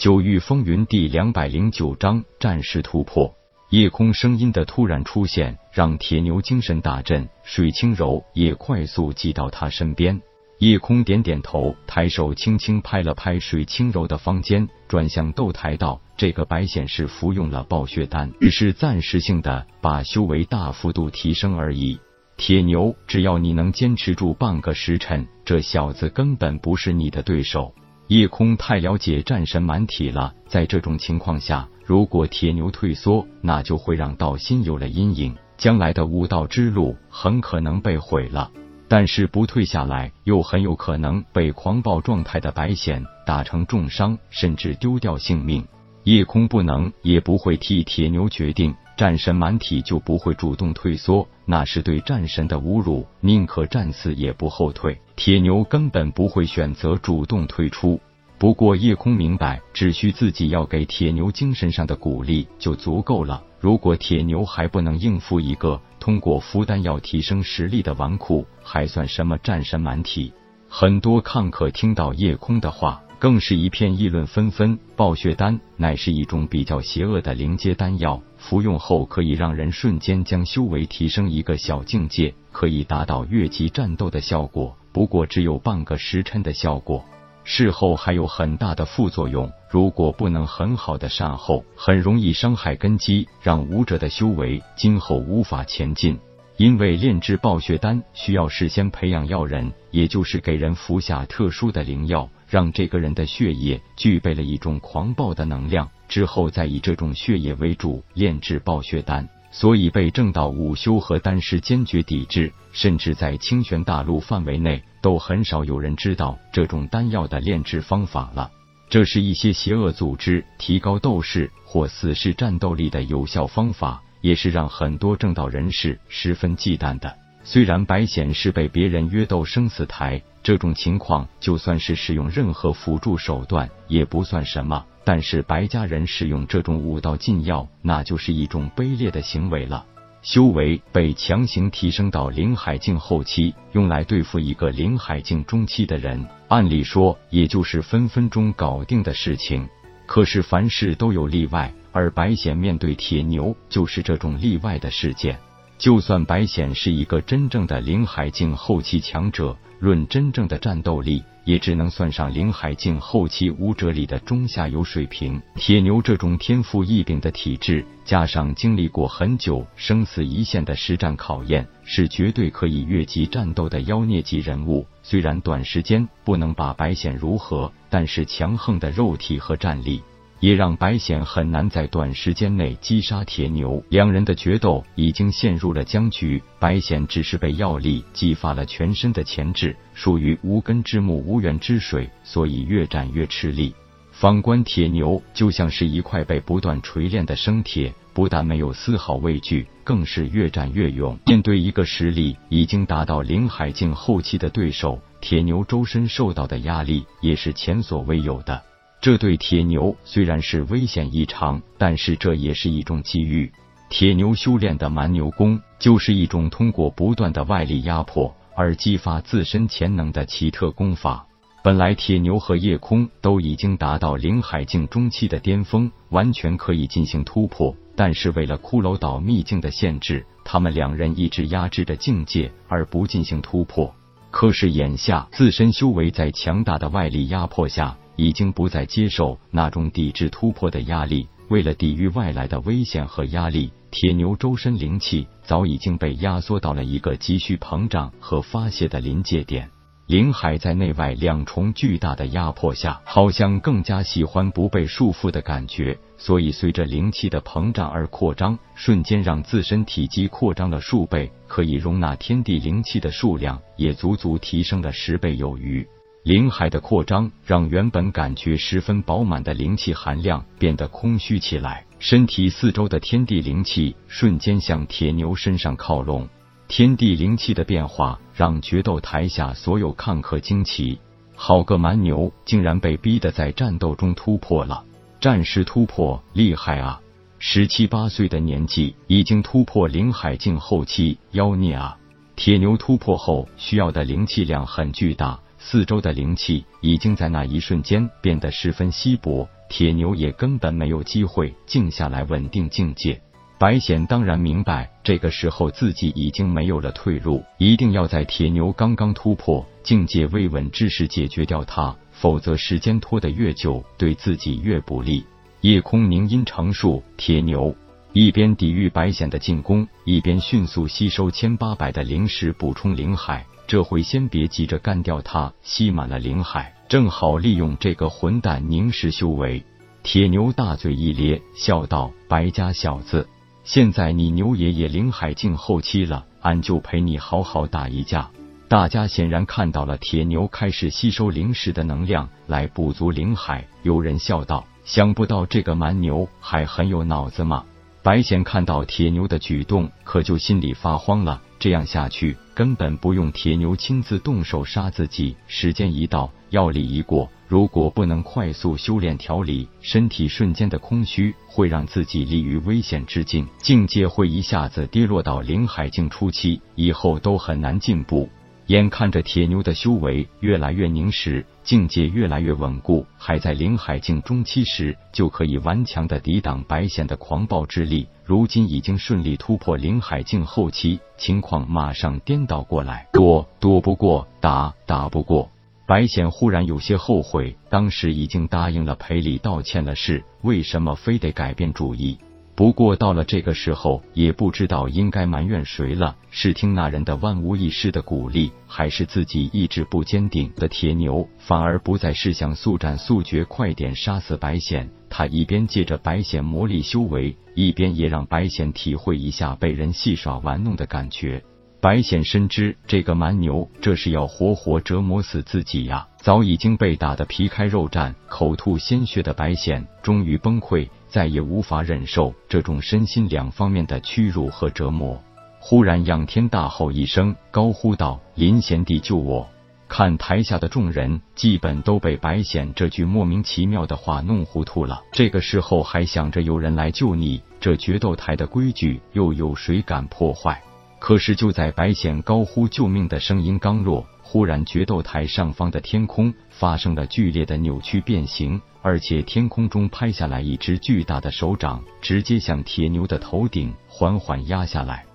九域风云第两百零九章战士突破。夜空声音的突然出现，让铁牛精神大振，水清柔也快速挤到他身边。夜空点点头，抬手轻轻拍了拍水清柔的方肩，转向斗台道：“这个白显是服用了暴血丹，只是暂时性的，把修为大幅度提升而已。铁牛，只要你能坚持住半个时辰，这小子根本不是你的对手。”夜空太了解战神蛮体了，在这种情况下，如果铁牛退缩，那就会让道心有了阴影，将来的武道之路很可能被毁了。但是不退下来，又很有可能被狂暴状态的白显打成重伤，甚至丢掉性命。夜空不能，也不会替铁牛决定，战神蛮体就不会主动退缩，那是对战神的侮辱，宁可战死也不后退。铁牛根本不会选择主动退出。不过夜空明白，只需自己要给铁牛精神上的鼓励就足够了。如果铁牛还不能应付一个通过服丹药提升实力的纨绔，还算什么战神蛮体？很多看客听到夜空的话。更是一片议论纷纷。暴血丹乃是一种比较邪恶的灵阶丹药，服用后可以让人瞬间将修为提升一个小境界，可以达到越级战斗的效果。不过只有半个时辰的效果，事后还有很大的副作用。如果不能很好的善后，很容易伤害根基，让武者的修为今后无法前进。因为炼制暴血丹需要事先培养药人，也就是给人服下特殊的灵药。让这个人的血液具备了一种狂暴的能量，之后再以这种血液为主炼制暴血丹，所以被正道武修和丹师坚决抵制，甚至在清玄大陆范围内都很少有人知道这种丹药的炼制方法了。这是一些邪恶组织提高斗士或死士战斗力的有效方法，也是让很多正道人士十分忌惮的。虽然白显是被别人约斗生死台。这种情况，就算是使用任何辅助手段也不算什么，但是白家人使用这种武道禁药，那就是一种卑劣的行为了。修为被强行提升到灵海境后期，用来对付一个灵海境中期的人，按理说也就是分分钟搞定的事情。可是凡事都有例外，而白显面对铁牛就是这种例外的事件。就算白显是一个真正的灵海境后期强者。论真正的战斗力，也只能算上灵海境后期武者里的中下游水平。铁牛这种天赋异禀的体质，加上经历过很久生死一线的实战考验，是绝对可以越级战斗的妖孽级人物。虽然短时间不能把白显如何，但是强横的肉体和战力。也让白显很难在短时间内击杀铁牛，两人的决斗已经陷入了僵局。白显只是被药力激发了全身的潜质，属于无根之木、无源之水，所以越战越吃力。反观铁牛，就像是一块被不断锤炼的生铁，不但没有丝毫畏惧，更是越战越勇。面对一个实力已经达到灵海境后期的对手，铁牛周身受到的压力也是前所未有的。这对铁牛虽然是危险异常，但是这也是一种机遇。铁牛修炼的蛮牛功，就是一种通过不断的外力压迫而激发自身潜能的奇特功法。本来铁牛和夜空都已经达到灵海境中期的巅峰，完全可以进行突破，但是为了骷髅岛秘境的限制，他们两人一直压制着境界而不进行突破。可是眼下，自身修为在强大的外力压迫下。已经不再接受那种抵制突破的压力。为了抵御外来的危险和压力，铁牛周身灵气早已经被压缩到了一个急需膨胀和发泄的临界点。灵海在内外两重巨大的压迫下，好像更加喜欢不被束缚的感觉，所以随着灵气的膨胀而扩张，瞬间让自身体积扩张了数倍，可以容纳天地灵气的数量也足足提升了十倍有余。灵海的扩张让原本感觉十分饱满的灵气含量变得空虚起来，身体四周的天地灵气瞬间向铁牛身上靠拢。天地灵气的变化让决斗台下所有看客惊奇，好个蛮牛，竟然被逼得在战斗中突破了！战士突破厉害啊！十七八岁的年纪已经突破灵海境后期，妖孽啊！铁牛突破后需要的灵气量很巨大。四周的灵气已经在那一瞬间变得十分稀薄，铁牛也根本没有机会静下来稳定境界。白显当然明白，这个时候自己已经没有了退路，一定要在铁牛刚刚突破境界未稳之时解决掉他，否则时间拖得越久，对自己越不利。夜空凝音成树，铁牛一边抵御白显的进攻，一边迅速吸收千八百的灵石补充灵海。这回先别急着干掉他，吸满了灵海，正好利用这个混蛋凝实修为。铁牛大嘴一咧，笑道：“白家小子。”现在你牛爷爷灵海境后期了，俺就陪你好好打一架。大家显然看到了铁牛开始吸收灵石的能量来补足灵海。有人笑道：“想不到这个蛮牛还很有脑子嘛！”白贤看到铁牛的举动，可就心里发慌了。这样下去，根本不用铁牛亲自动手杀自己。时间一到，药力一过。如果不能快速修炼调理，身体瞬间的空虚会让自己立于危险之境，境界会一下子跌落到灵海境初期，以后都很难进步。眼看着铁牛的修为越来越凝实，境界越来越稳固，还在灵海境中期时就可以顽强的抵挡白显的狂暴之力，如今已经顺利突破灵海境后期，情况马上颠倒过来，躲躲不过，打打不过。白显忽然有些后悔，当时已经答应了赔礼道歉的事，为什么非得改变主意？不过到了这个时候，也不知道应该埋怨谁了。是听那人的万无一失的鼓励，还是自己意志不坚定的铁牛，反而不再是想速战速决，快点杀死白显。他一边借着白显魔力修为，一边也让白显体会一下被人戏耍玩弄的感觉。白显深知这个蛮牛这是要活活折磨死自己呀！早已经被打得皮开肉绽、口吐鲜血的白显终于崩溃，再也无法忍受这种身心两方面的屈辱和折磨。忽然仰天大吼一声，高呼道：“林贤弟救我！”看台下的众人基本都被白显这句莫名其妙的话弄糊涂了。这个时候还想着有人来救你，这决斗台的规矩又有谁敢破坏？可是，就在白显高呼救命的声音刚落，忽然决斗台上方的天空发生了剧烈的扭曲变形，而且天空中拍下来一只巨大的手掌，直接向铁牛的头顶缓缓压下来。